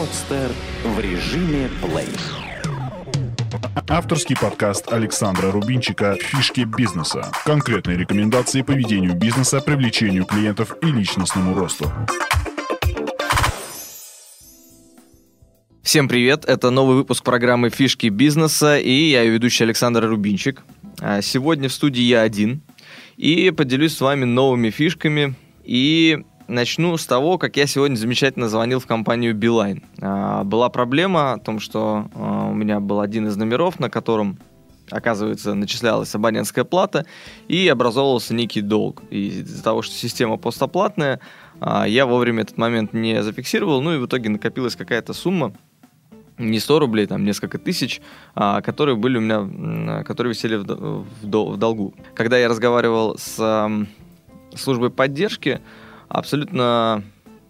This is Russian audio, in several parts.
Подстер в режиме плей. Авторский подкаст Александра Рубинчика «Фишки бизнеса». Конкретные рекомендации по ведению бизнеса, привлечению клиентов и личностному росту. Всем привет, это новый выпуск программы «Фишки бизнеса» и я ее ведущий Александр Рубинчик. А, сегодня в студии я один и поделюсь с вами новыми фишками и начну с того, как я сегодня замечательно звонил в компанию. А, была проблема о том, что а, у меня был один из номеров, на котором оказывается, начислялась абонентская плата, и образовывался некий долг. Из-за того, что система постоплатная, а, я вовремя этот момент не зафиксировал, ну и в итоге накопилась какая-то сумма, не 100 рублей, там несколько тысяч, а, которые были у меня, которые висели в, долгу. Когда я разговаривал с службой поддержки, абсолютно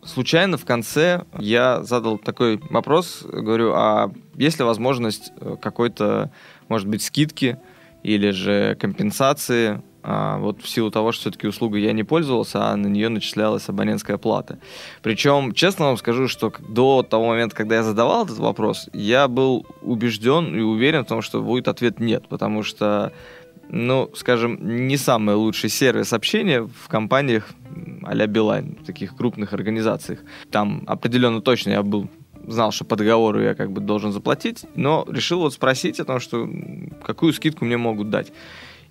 случайно в конце я задал такой вопрос, говорю, а есть ли возможность э, какой-то, может быть, скидки или же компенсации а, вот в силу того, что все-таки услугой я не пользовался, а на нее начислялась абонентская плата. Причем, честно вам скажу, что до того момента, когда я задавал этот вопрос, я был убежден и уверен в том, что будет ответ нет, потому что ну, скажем, не самый лучший сервис общения в компаниях а-ля Билайн, в таких крупных организациях. Там определенно точно я был знал, что по договору я как бы должен заплатить, но решил вот спросить о том, что какую скидку мне могут дать.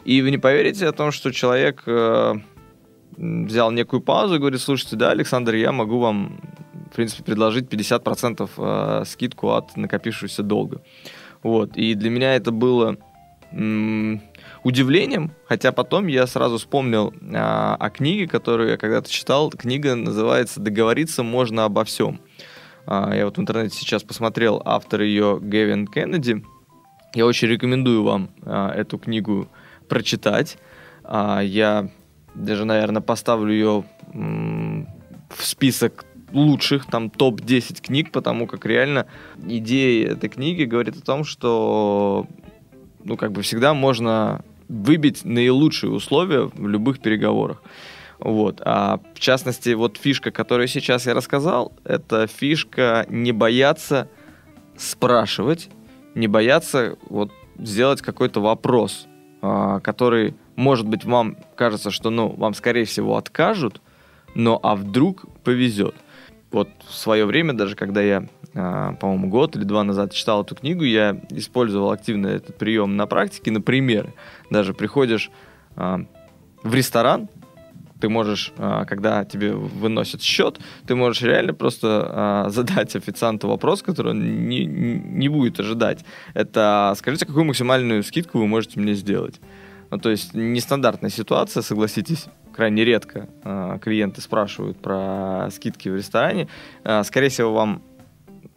И вы не поверите о том, что человек э, взял некую паузу и говорит, слушайте, да, Александр, я могу вам, в принципе, предложить 50% э, скидку от накопившегося долга. Вот. И для меня это было удивлением, хотя потом я сразу вспомнил а, о книге, которую я когда-то читал. Книга называется «Договориться можно обо всем». А, я вот в интернете сейчас посмотрел автор ее Гевин Кеннеди. Я очень рекомендую вам а, эту книгу прочитать. А, я даже, наверное, поставлю ее в список лучших, там, топ-10 книг, потому как реально идея этой книги говорит о том, что ну, как бы всегда можно выбить наилучшие условия в любых переговорах. Вот. А в частности, вот фишка, которую сейчас я рассказал, это фишка не бояться спрашивать, не бояться вот сделать какой-то вопрос, а, который, может быть, вам кажется, что, ну, вам, скорее всего, откажут, но а вдруг повезет. Вот в свое время, даже когда я по-моему, год или два назад читал эту книгу, я использовал активно этот прием на практике, например, даже приходишь а, в ресторан, ты можешь, а, когда тебе выносят счет, ты можешь реально просто задать официанту вопрос, который он не, не будет ожидать. Это скажите, какую максимальную скидку вы можете мне сделать? Ну, то есть нестандартная ситуация, согласитесь, крайне редко клиенты спрашивают про скидки в ресторане. скорее всего, вам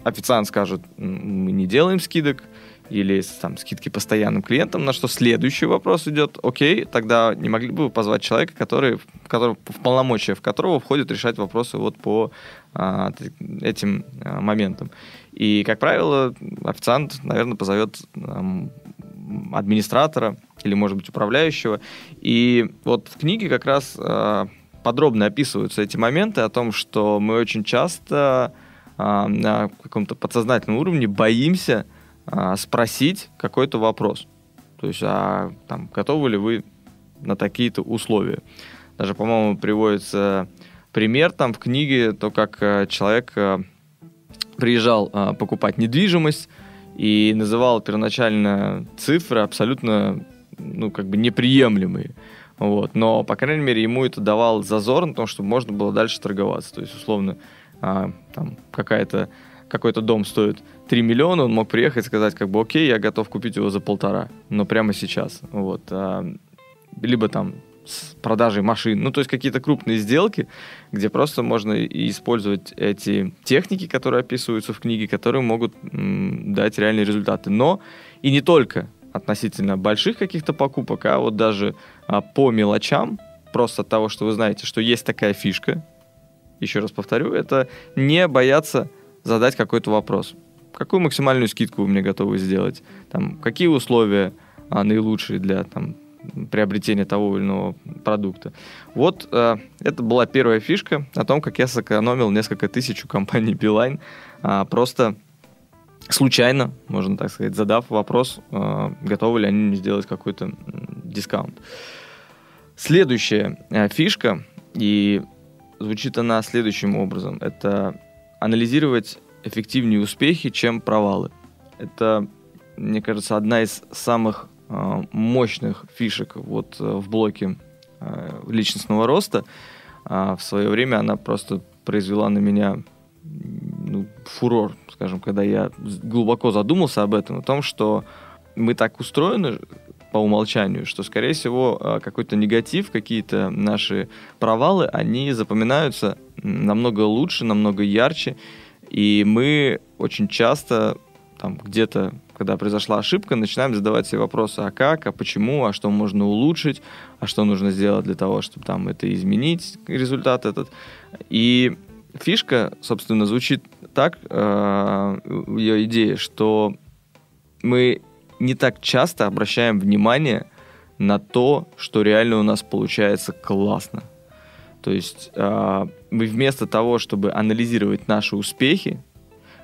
официант скажет, мы не делаем скидок, или там скидки постоянным клиентам, на что следующий вопрос идет, окей, тогда не могли бы вы позвать человека, который, который, в полномочия в которого входит решать вопросы вот по а, этим а, моментам. И, как правило, официант, наверное, позовет а, администратора или, может быть, управляющего. И вот в книге как раз а, подробно описываются эти моменты о том, что мы очень часто на каком-то подсознательном уровне боимся а, спросить какой-то вопрос. То есть, а там, готовы ли вы на такие-то условия? Даже, по-моему, приводится пример там в книге, то, как а, человек а, приезжал а, покупать недвижимость и называл первоначально цифры абсолютно, ну, как бы неприемлемые. Вот. Но, по крайней мере, ему это давал зазор на том, чтобы можно было дальше торговаться. То есть, условно, а, там какая-то какой-то дом стоит 3 миллиона, он мог приехать и сказать, как бы, окей, я готов купить его за полтора, но прямо сейчас. Вот. А, либо там с продажей машин. Ну, то есть какие-то крупные сделки, где просто можно использовать эти техники, которые описываются в книге, которые могут м, дать реальные результаты. Но и не только относительно больших каких-то покупок, а вот даже а, по мелочам, просто от того, что вы знаете, что есть такая фишка, еще раз повторю, это не бояться задать какой-то вопрос. Какую максимальную скидку вы мне готовы сделать? Там, какие условия а, наилучшие для там, приобретения того или иного продукта. Вот э, это была первая фишка о том, как я сэкономил несколько тысяч у компании Beeline, э, просто случайно, можно так сказать, задав вопрос, э, готовы ли они сделать какой-то дискаунт. Следующая э, фишка, и звучит она следующим образом, это анализировать эффективнее успехи, чем провалы. Это, мне кажется, одна из самых э, мощных фишек вот э, в блоке э, личностного роста. Э, в свое время она просто произвела на меня ну, фурор, скажем, когда я глубоко задумался об этом, о том, что мы так устроены по умолчанию, что, скорее всего, э, какой-то негатив, какие-то наши провалы, они запоминаются намного лучше, намного ярче, и мы очень часто там где-то, когда произошла ошибка, начинаем задавать себе вопросы, а как, а почему, а что можно улучшить, а что нужно сделать для того, чтобы там это изменить, результат этот. И фишка, собственно, звучит так, э, ее идея, что мы не так часто обращаем внимание на то, что реально у нас получается классно. То есть э, мы вместо того, чтобы анализировать наши успехи,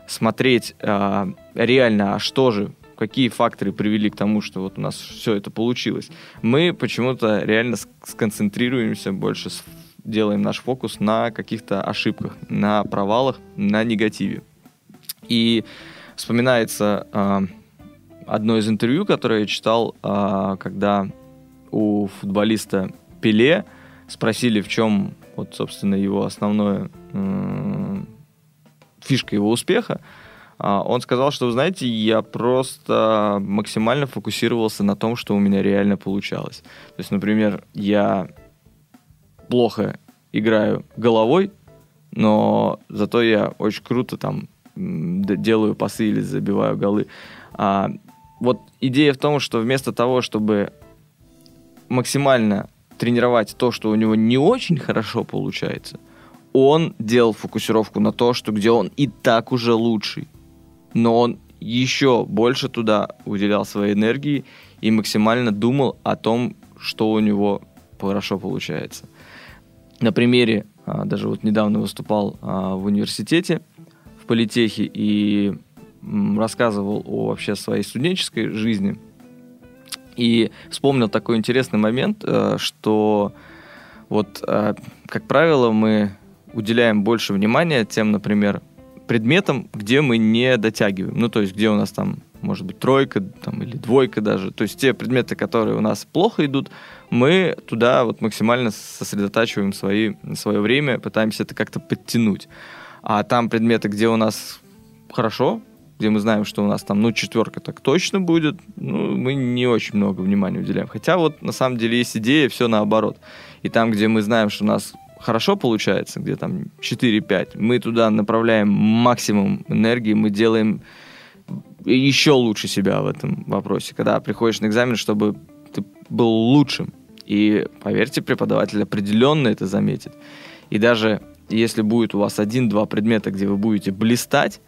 смотреть э, реально, а что же, какие факторы привели к тому, что вот у нас все это получилось, мы почему-то реально сконцентрируемся больше, делаем наш фокус на каких-то ошибках, на провалах, на негативе. И вспоминается э, одно из интервью, которое я читал, э, когда у футболиста Пеле спросили, в чем вот, собственно, его основное фишка его успеха. Э, он сказал, что, вы знаете, я просто максимально фокусировался на том, что у меня реально получалось. То есть, например, я плохо играю головой, но зато я очень круто там делаю пасы или забиваю голы. А, вот идея в том, что вместо того, чтобы максимально тренировать то, что у него не очень хорошо получается, он делал фокусировку на то, что где он и так уже лучший. Но он еще больше туда уделял своей энергии и максимально думал о том, что у него хорошо получается. На примере, а, даже вот недавно выступал а, в университете, в политехе, и рассказывал о вообще своей студенческой жизни – и вспомнил такой интересный момент, э, что вот, э, как правило, мы уделяем больше внимания тем, например, предметам, где мы не дотягиваем. Ну, то есть, где у нас там, может быть, тройка там, или двойка даже. То есть, те предметы, которые у нас плохо идут, мы туда вот максимально сосредотачиваем свои, свое время, пытаемся это как-то подтянуть. А там предметы, где у нас хорошо, где мы знаем, что у нас там, ну, четверка так точно будет, ну, мы не очень много внимания уделяем. Хотя вот на самом деле есть идея, все наоборот. И там, где мы знаем, что у нас хорошо получается, где там 4-5, мы туда направляем максимум энергии, мы делаем еще лучше себя в этом вопросе, когда приходишь на экзамен, чтобы ты был лучшим. И поверьте, преподаватель определенно это заметит. И даже если будет у вас один-два предмета, где вы будете блистать,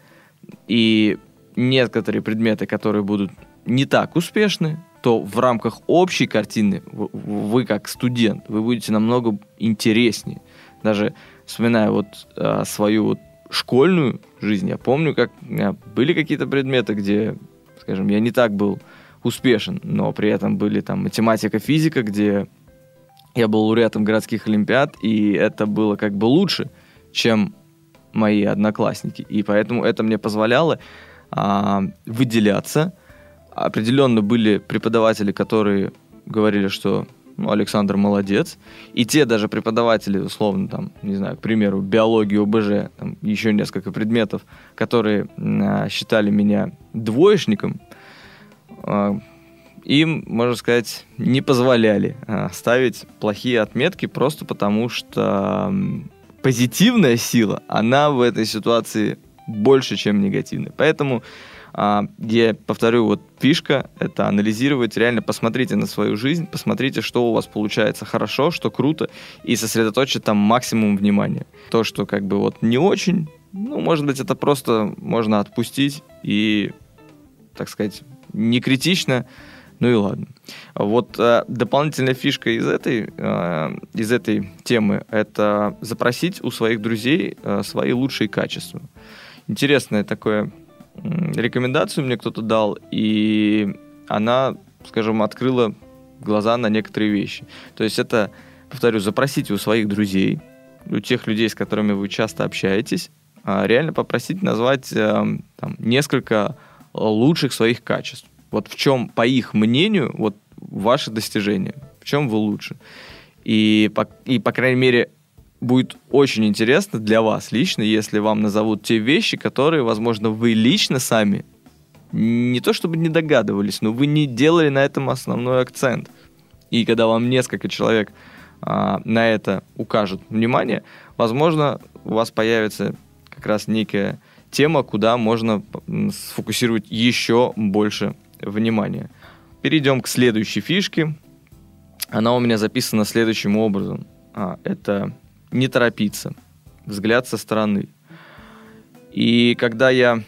и некоторые предметы, которые будут не так успешны, то в рамках общей картины вы как студент, вы будете намного интереснее. Даже вспоминая вот а, свою вот школьную жизнь, я помню, как у меня были какие-то предметы, где, скажем, я не так был успешен, но при этом были там математика, физика, где я был лауреатом городских олимпиад, и это было как бы лучше, чем мои одноклассники. И поэтому это мне позволяло а, выделяться. Определенно были преподаватели, которые говорили, что ну, Александр молодец. И те даже преподаватели, условно, там, не знаю, к примеру, биологию, ОБЖ, там, еще несколько предметов, которые а, считали меня двоечником, а, им, можно сказать, не позволяли а, ставить плохие отметки просто потому, что позитивная сила, она в этой ситуации больше, чем негативная. Поэтому а, я повторю, вот фишка — это анализировать, реально посмотрите на свою жизнь, посмотрите, что у вас получается хорошо, что круто, и сосредоточить там максимум внимания. То, что как бы вот не очень, ну, может быть, это просто можно отпустить и, так сказать, не критично Ну и ладно. Вот э, дополнительная фишка из этой, э, из этой темы – это запросить у своих друзей э, свои лучшие качества. Интересная такая э, рекомендацию мне кто-то дал, и она, скажем, открыла глаза на некоторые вещи. То есть это, повторю, запросите у своих друзей, у тех людей, с которыми вы часто общаетесь, э, реально попросить назвать э, там, несколько лучших своих качеств. Вот в чем, по их мнению, вот ваши достижения, в чем вы лучше. И, по, и, по крайней мере, будет очень интересно для вас лично, если вам назовут те вещи, которые, возможно, вы лично сами не то чтобы не догадывались, но вы не делали на этом основной акцент. И когда вам несколько человек а, на это укажут внимание, возможно, у вас появится как раз некая тема, куда можно сфокусировать еще больше внимания. Перейдем к следующей фишке. Она у меня записана следующим образом. А, это не торопиться, взгляд со стороны. И когда я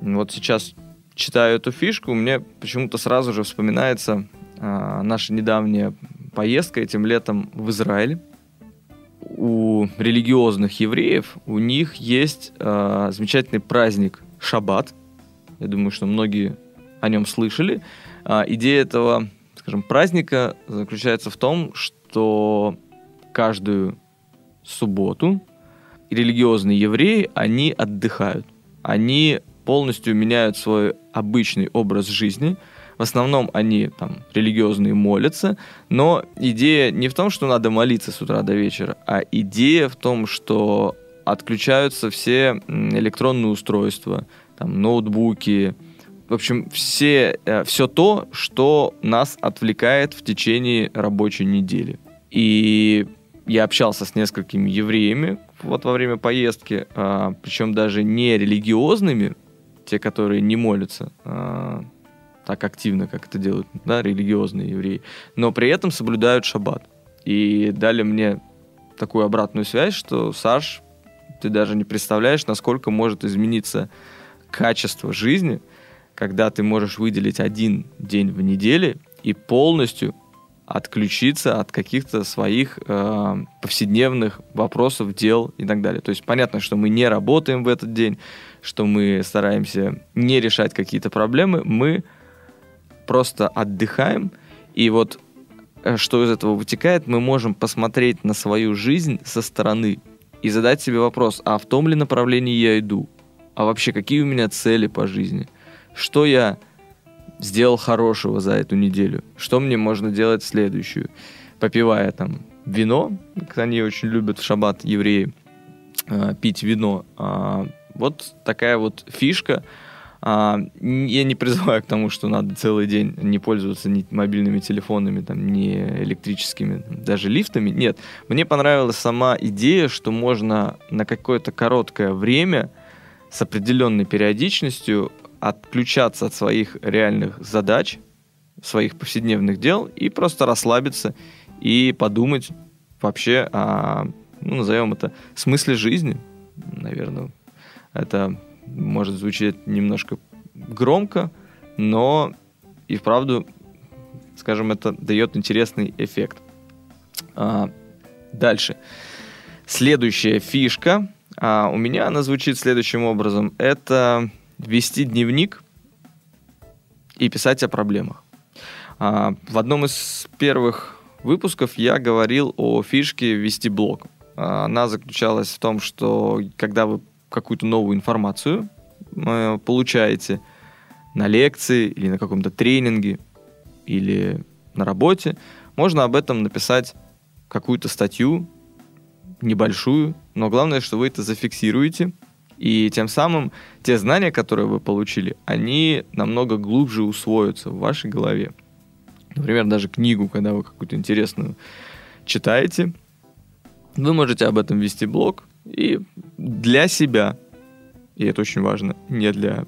вот сейчас читаю эту фишку, мне почему-то сразу же вспоминается а, наша недавняя поездка этим летом в Израиль. У религиозных евреев у них есть а, замечательный праздник Шаббат. Я думаю, что многие о нем слышали. А, идея этого, скажем, праздника заключается в том, что каждую субботу религиозные евреи, они отдыхают. Они полностью меняют свой обычный образ жизни. В основном они там религиозные молятся, но идея не в том, что надо молиться с утра до вечера, а идея в том, что отключаются все электронные устройства, там ноутбуки, в общем, все, э, все то, что нас отвлекает в течение рабочей недели. И я общался с несколькими евреями вот во время поездки, а, причем даже не религиозными, те, которые не молятся а, так активно, как это делают да, религиозные евреи, но при этом соблюдают шаббат. И дали мне такую обратную связь, что Саш, ты даже не представляешь, насколько может измениться качество жизни, когда ты можешь выделить один день в неделе и полностью отключиться от каких-то своих э, повседневных вопросов, дел и так далее. То есть понятно, что мы не работаем в этот день, что мы стараемся не решать какие-то проблемы, мы просто отдыхаем, и вот э, что из этого вытекает, мы можем посмотреть на свою жизнь со стороны и задать себе вопрос, а в том ли направлении я иду? А вообще, какие у меня цели по жизни – что я сделал хорошего за эту неделю, что мне можно делать следующую, попивая там вино, они очень любят в шаббат евреи э, пить вино. А, вот такая вот фишка. А, я не призываю к тому, что надо целый день не пользоваться ни мобильными телефонами, там, ни электрическими, даже лифтами. Нет, мне понравилась сама идея, что можно на какое-то короткое время с определенной периодичностью отключаться от своих реальных задач, своих повседневных дел и просто расслабиться и подумать вообще о, ну, назовем это, смысле жизни, наверное. Это может звучать немножко громко, но и вправду, скажем, это дает интересный эффект. А, дальше. Следующая фишка. А, у меня она звучит следующим образом. Это вести дневник и писать о проблемах. А, в одном из первых выпусков я говорил о фишке вести блог. А, она заключалась в том, что когда вы какую-то новую информацию э, получаете на лекции или на каком-то тренинге или на работе, можно об этом написать какую-то статью, небольшую, но главное, что вы это зафиксируете – и тем самым те знания, которые вы получили, они намного глубже усвоятся в вашей голове. Например, даже книгу, когда вы какую-то интересную читаете, вы можете об этом вести блог и для себя, и это очень важно, не для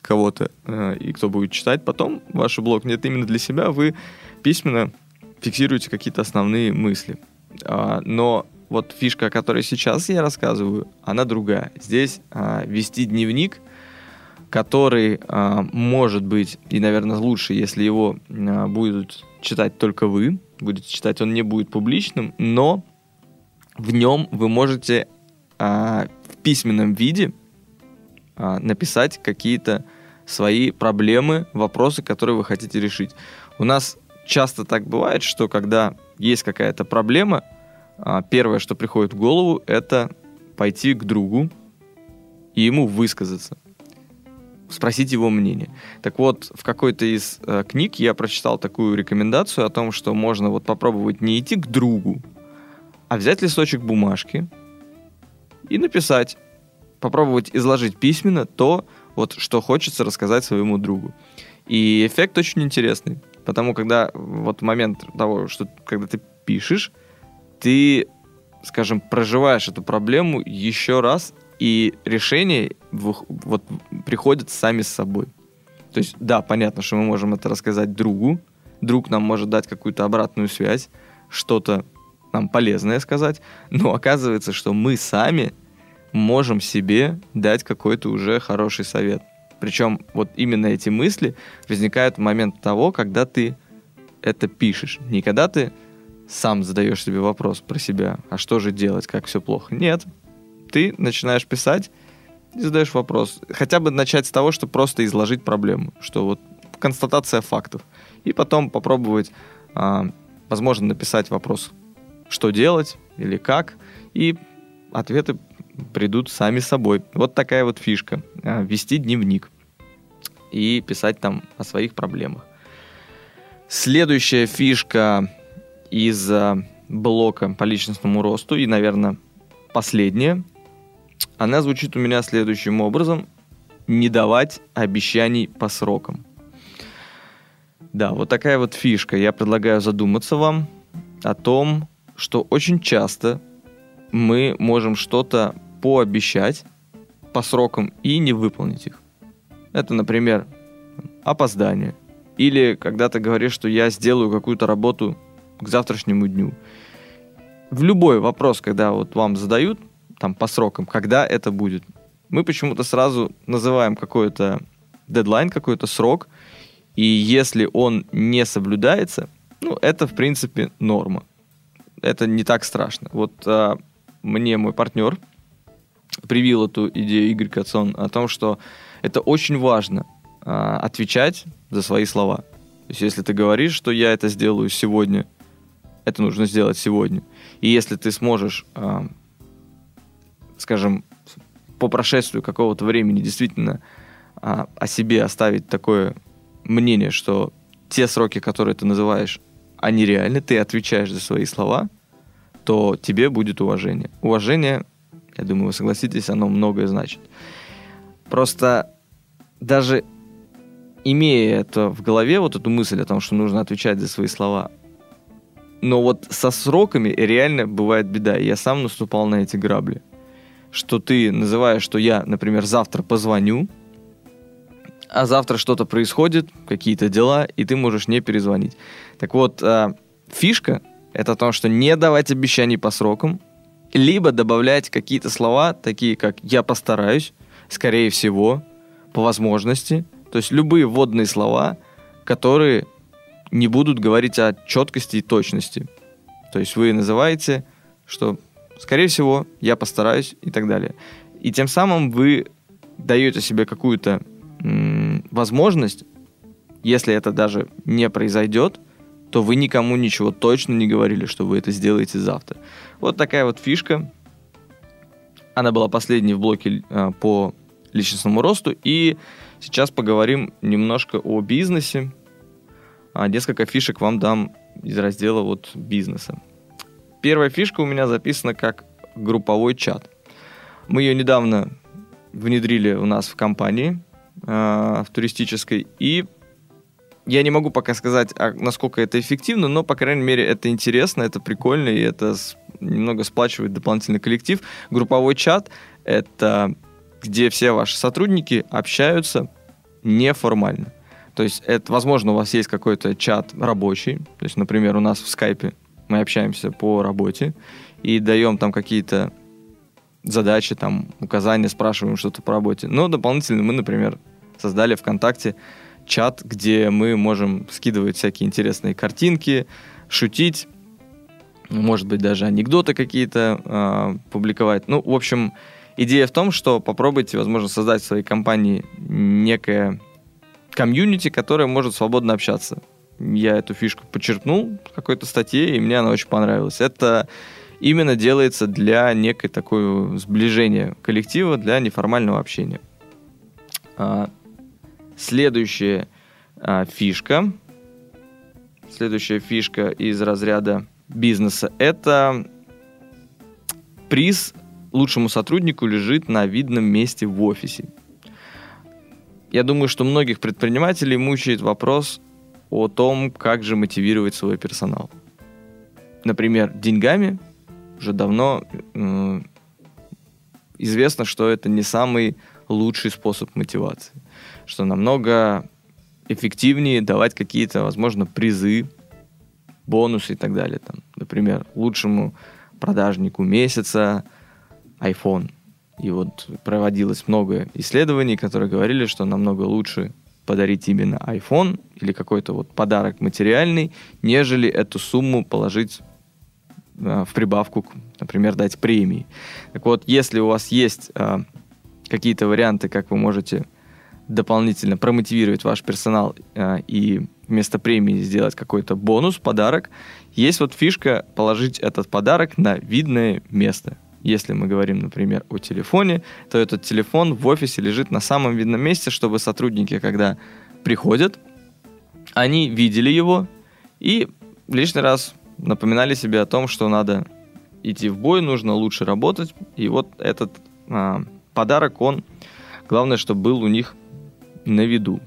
кого-то, э, и кто будет читать потом ваш блог, нет, именно для себя вы письменно фиксируете какие-то основные мысли. А, но вот фишка, о которой сейчас я рассказываю, она другая. Здесь а, вести дневник который, а, может быть, и, наверное, лучше, если его а, будут читать только вы, будете читать, он не будет публичным, но в нем вы можете а, в письменном виде а, написать какие-то свои проблемы, вопросы, которые вы хотите решить. У нас часто так бывает, что когда есть какая-то проблема, первое, что приходит в голову, это пойти к другу и ему высказаться, спросить его мнение. Так вот, в какой-то из э, книг я прочитал такую рекомендацию о том, что можно вот попробовать не идти к другу, а взять листочек бумажки и написать, попробовать изложить письменно то, вот что хочется рассказать своему другу. И эффект очень интересный, потому когда вот момент того, что когда ты пишешь, ты, скажем, проживаешь эту проблему еще раз, и решения вот приходят сами с собой. То есть, да, понятно, что мы можем это рассказать другу, друг нам может дать какую-то обратную связь, что-то нам полезное сказать, но оказывается, что мы сами можем себе дать какой-то уже хороший совет. Причем вот именно эти мысли возникают в момент того, когда ты это пишешь. Не когда ты сам задаешь себе вопрос про себя, а что же делать, как все плохо. Нет, ты начинаешь писать и задаешь вопрос. Хотя бы начать с того, что просто изложить проблему, что вот констатация фактов. И потом попробовать, а, возможно, написать вопрос, что делать или как, и ответы придут сами собой. Вот такая вот фишка. А, вести дневник и писать там о своих проблемах. Следующая фишка из блока по личностному росту и, наверное, последняя, она звучит у меня следующим образом. Не давать обещаний по срокам. Да, вот такая вот фишка. Я предлагаю задуматься вам о том, что очень часто мы можем что-то пообещать по срокам и не выполнить их. Это, например, опоздание. Или когда ты говоришь, что я сделаю какую-то работу к завтрашнему дню. В любой вопрос, когда вот вам задают, там по срокам, когда это будет, мы почему-то сразу называем какой-то дедлайн, какой-то срок, и если он не соблюдается, ну, это, в принципе, норма. Это не так страшно. Вот а, мне мой партнер привил эту идею Игорь Кацон о том, что это очень важно а, отвечать за свои слова. То есть если ты говоришь, что я это сделаю сегодня, это нужно сделать сегодня. И если ты сможешь, а, скажем, по прошествию какого-то времени действительно а, о себе оставить такое мнение, что те сроки, которые ты называешь, они реальны, ты отвечаешь за свои слова, то тебе будет уважение. Уважение, я думаю, вы согласитесь, оно многое значит. Просто даже имея это в голове, вот эту мысль о том, что нужно отвечать за свои слова, но вот со сроками реально бывает беда. Я сам наступал на эти грабли. Что ты называешь, что я, например, завтра позвоню, а завтра что-то происходит, какие-то дела, и ты можешь не перезвонить. Так вот, а, фишка это то, что не давать обещаний по срокам, либо добавлять какие-то слова, такие как «я постараюсь», «скорее всего», «по возможности». То есть любые вводные слова, которые не будут говорить о четкости и точности. То есть вы называете, что «скорее всего», «я постараюсь» и так далее. И тем самым вы даете себе какую-то возможность, если это даже не произойдет, то вы никому ничего точно не говорили, что вы это сделаете завтра. Вот такая вот фишка. Она была последней в блоке э, по личностному росту. И сейчас поговорим немножко о бизнесе. А несколько фишек вам дам из раздела вот бизнеса. Первая фишка у меня записана как групповой чат. Мы ее недавно внедрили у нас в компании, э, в туристической, и я не могу пока сказать, а насколько это эффективно, но, по крайней мере, это интересно, это прикольно, и это немного сплачивает дополнительный коллектив. Групповой чат — это где все ваши сотрудники общаются неформально. То есть, это, возможно, у вас есть какой-то чат рабочий. То есть, например, у нас в скайпе мы общаемся по работе и даем там какие-то задачи, там, указания, спрашиваем что-то по работе. Но дополнительно мы, например, создали ВКонтакте чат, где мы можем скидывать всякие интересные картинки, шутить, может быть, даже анекдоты какие-то э, публиковать. Ну, в общем, идея в том, что попробуйте, возможно, создать в своей компании некое комьюнити, которое может свободно общаться. Я эту фишку подчеркнул в какой-то статье, и мне она очень понравилась. Это именно делается для некой такой сближения коллектива, для неформального общения. А, следующая а, фишка, следующая фишка из разряда бизнеса, это приз лучшему сотруднику лежит на видном месте в офисе. Я думаю, что многих предпринимателей мучает вопрос о том, как же мотивировать свой персонал. Например, деньгами уже давно э, известно, что это не самый лучший способ мотивации, что намного эффективнее давать какие-то, возможно, призы, бонусы и так далее. Там, например, лучшему продажнику месяца iPhone. И вот проводилось много исследований, которые говорили, что намного лучше подарить именно iPhone или какой-то вот подарок материальный, нежели эту сумму положить э, в прибавку, например, дать премии. Так вот, если у вас есть э, какие-то варианты, как вы можете дополнительно промотивировать ваш персонал э, и вместо премии сделать какой-то бонус, подарок, есть вот фишка положить этот подарок на видное место. Если мы говорим, например, о телефоне, то этот телефон в офисе лежит на самом видном месте, чтобы сотрудники, когда приходят, они видели его и лишний раз напоминали себе о том, что надо идти в бой, нужно лучше работать. И вот этот а, подарок, он, главное, чтобы был у них на виду.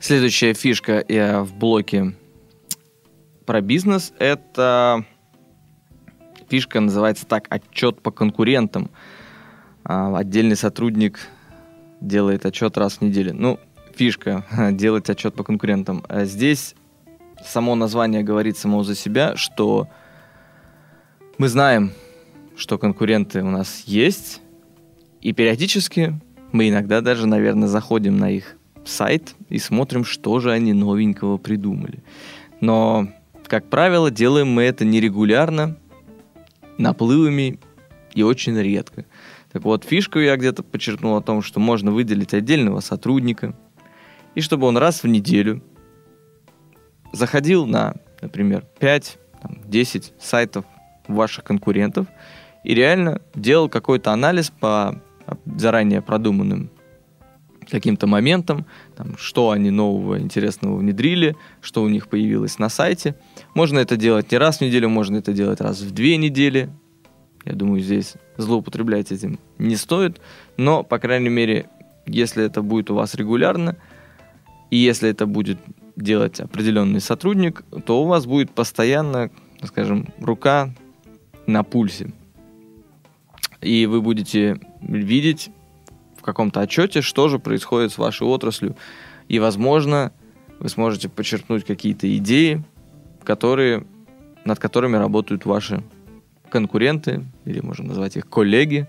Следующая фишка я в блоке про бизнес – это фишка называется так «Отчет по конкурентам». А, отдельный сотрудник делает отчет раз в неделю. Ну, фишка – делать отчет по конкурентам. А здесь само название говорит само за себя, что мы знаем, что конкуренты у нас есть, и периодически мы иногда даже, наверное, заходим на их сайт и смотрим, что же они новенького придумали. Но, как правило, делаем мы это нерегулярно, наплывами и очень редко. Так вот, фишку я где-то подчеркнул о том, что можно выделить отдельного сотрудника, и чтобы он раз в неделю заходил на, например, 5-10 сайтов ваших конкурентов и реально делал какой-то анализ по заранее продуманным каким-то моментам, там, что они нового интересного внедрили, что у них появилось на сайте. Можно это делать не раз в неделю, можно это делать раз в две недели. Я думаю, здесь злоупотреблять этим не стоит, но, по крайней мере, если это будет у вас регулярно, и если это будет делать определенный сотрудник, то у вас будет постоянно, скажем, рука на пульсе. И вы будете видеть каком-то отчете, что же происходит с вашей отраслью. И, возможно, вы сможете подчеркнуть какие-то идеи, которые, над которыми работают ваши конкуренты, или можно назвать их коллеги.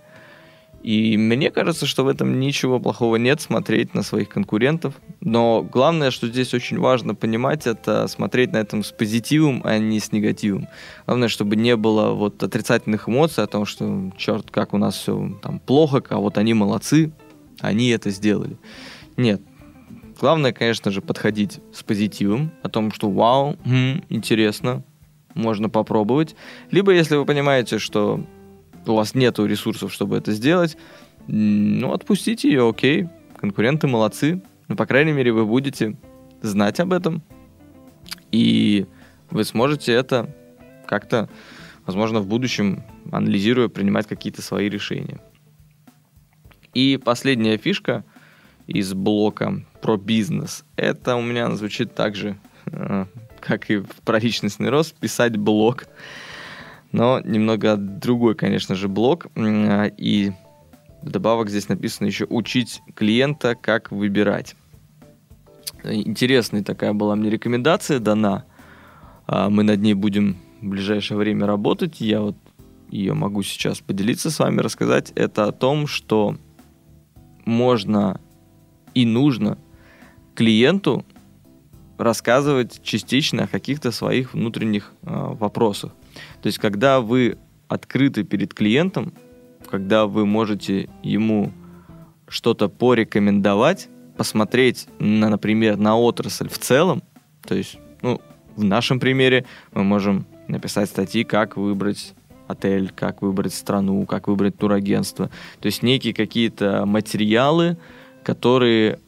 И мне кажется, что в этом ничего плохого нет, смотреть на своих конкурентов. Но главное, что здесь очень важно понимать, это смотреть на этом с позитивом, а не с негативом. Главное, чтобы не было вот отрицательных эмоций о том, что, черт, как у нас все там плохо, а вот они молодцы, они это сделали. Нет. Главное, конечно же, подходить с позитивом, о том, что вау, хм, интересно, можно попробовать. Либо, если вы понимаете, что у вас нет ресурсов, чтобы это сделать, ну, отпустите ее, окей, конкуренты молодцы, но, по крайней мере, вы будете знать об этом, и вы сможете это как-то, возможно, в будущем, анализируя, принимать какие-то свои решения. И последняя фишка из блока про бизнес. Это у меня звучит так же, э, как и про личностный рост, писать блог. Но немного другой, конечно же, блог. И добавок здесь написано еще учить клиента, как выбирать. Интересная такая была мне рекомендация дана. А, мы над ней будем в ближайшее время работать. Я вот ее могу сейчас поделиться с вами, рассказать. Это о том, что можно и нужно клиенту рассказывать частично о каких-то своих внутренних э, вопросах. То есть, когда вы открыты перед клиентом, когда вы можете ему что-то порекомендовать, посмотреть, на, например, на отрасль в целом, то есть, ну, в нашем примере мы можем написать статьи, как выбрать отель, как выбрать страну, как выбрать турагентство. То есть некие какие-то материалы, которые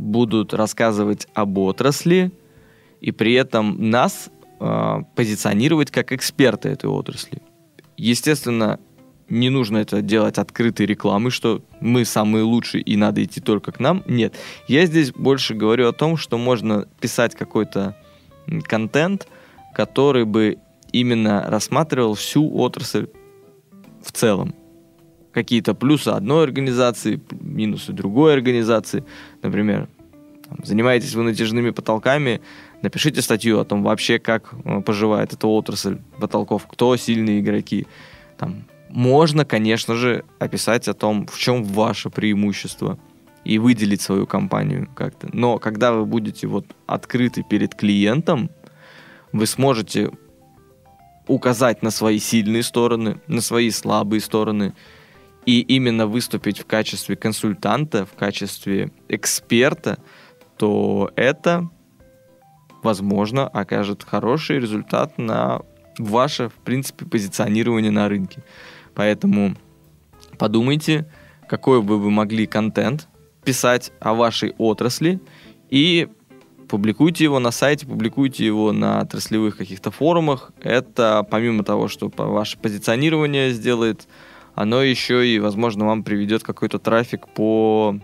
будут рассказывать об отрасли и при этом нас э, позиционировать как эксперты этой отрасли. Естественно, не нужно это делать открытой рекламой, что мы самые лучшие и надо идти только к нам. Нет. Я здесь больше говорю о том, что можно писать какой-то контент, который бы именно рассматривал всю отрасль в целом. Какие-то плюсы одной организации, минусы другой организации. Например, занимаетесь вы натяжными потолками, напишите статью о том вообще, как э, поживает эта отрасль потолков, кто сильные игроки. Там, можно, конечно же, описать о том, в чем ваше преимущество и выделить свою компанию как-то. Но когда вы будете вот открыты перед клиентом, вы сможете указать на свои сильные стороны, на свои слабые стороны, и именно выступить в качестве консультанта, в качестве эксперта, то это, возможно, окажет хороший результат на ваше, в принципе, позиционирование на рынке. Поэтому подумайте, какой бы вы могли контент писать о вашей отрасли и публикуйте его на сайте, публикуйте его на отраслевых каких-то форумах. Это помимо того, что ваше позиционирование сделает, оно еще и, возможно, вам приведет какой-то трафик по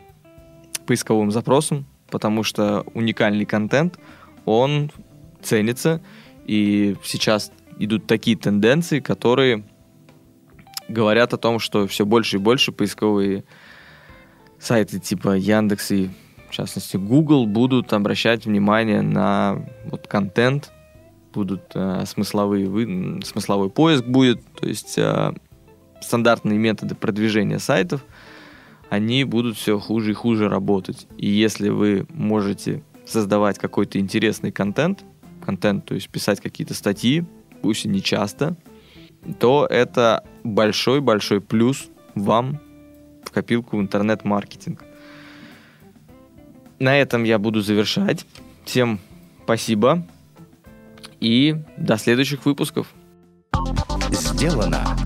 поисковым запросам, потому что уникальный контент, он ценится, и сейчас идут такие тенденции, которые говорят о том, что все больше и больше поисковые сайты типа Яндекс и в частности Google будут обращать внимание на вот контент, будут э, смысловые вы, смысловой поиск будет, то есть э, стандартные методы продвижения сайтов, они будут все хуже и хуже работать. И если вы можете создавать какой-то интересный контент, контент, то есть писать какие-то статьи, пусть и не часто, то это большой-большой плюс вам в копилку интернет-маркетинг. На этом я буду завершать. Всем спасибо и до следующих выпусков. Сделано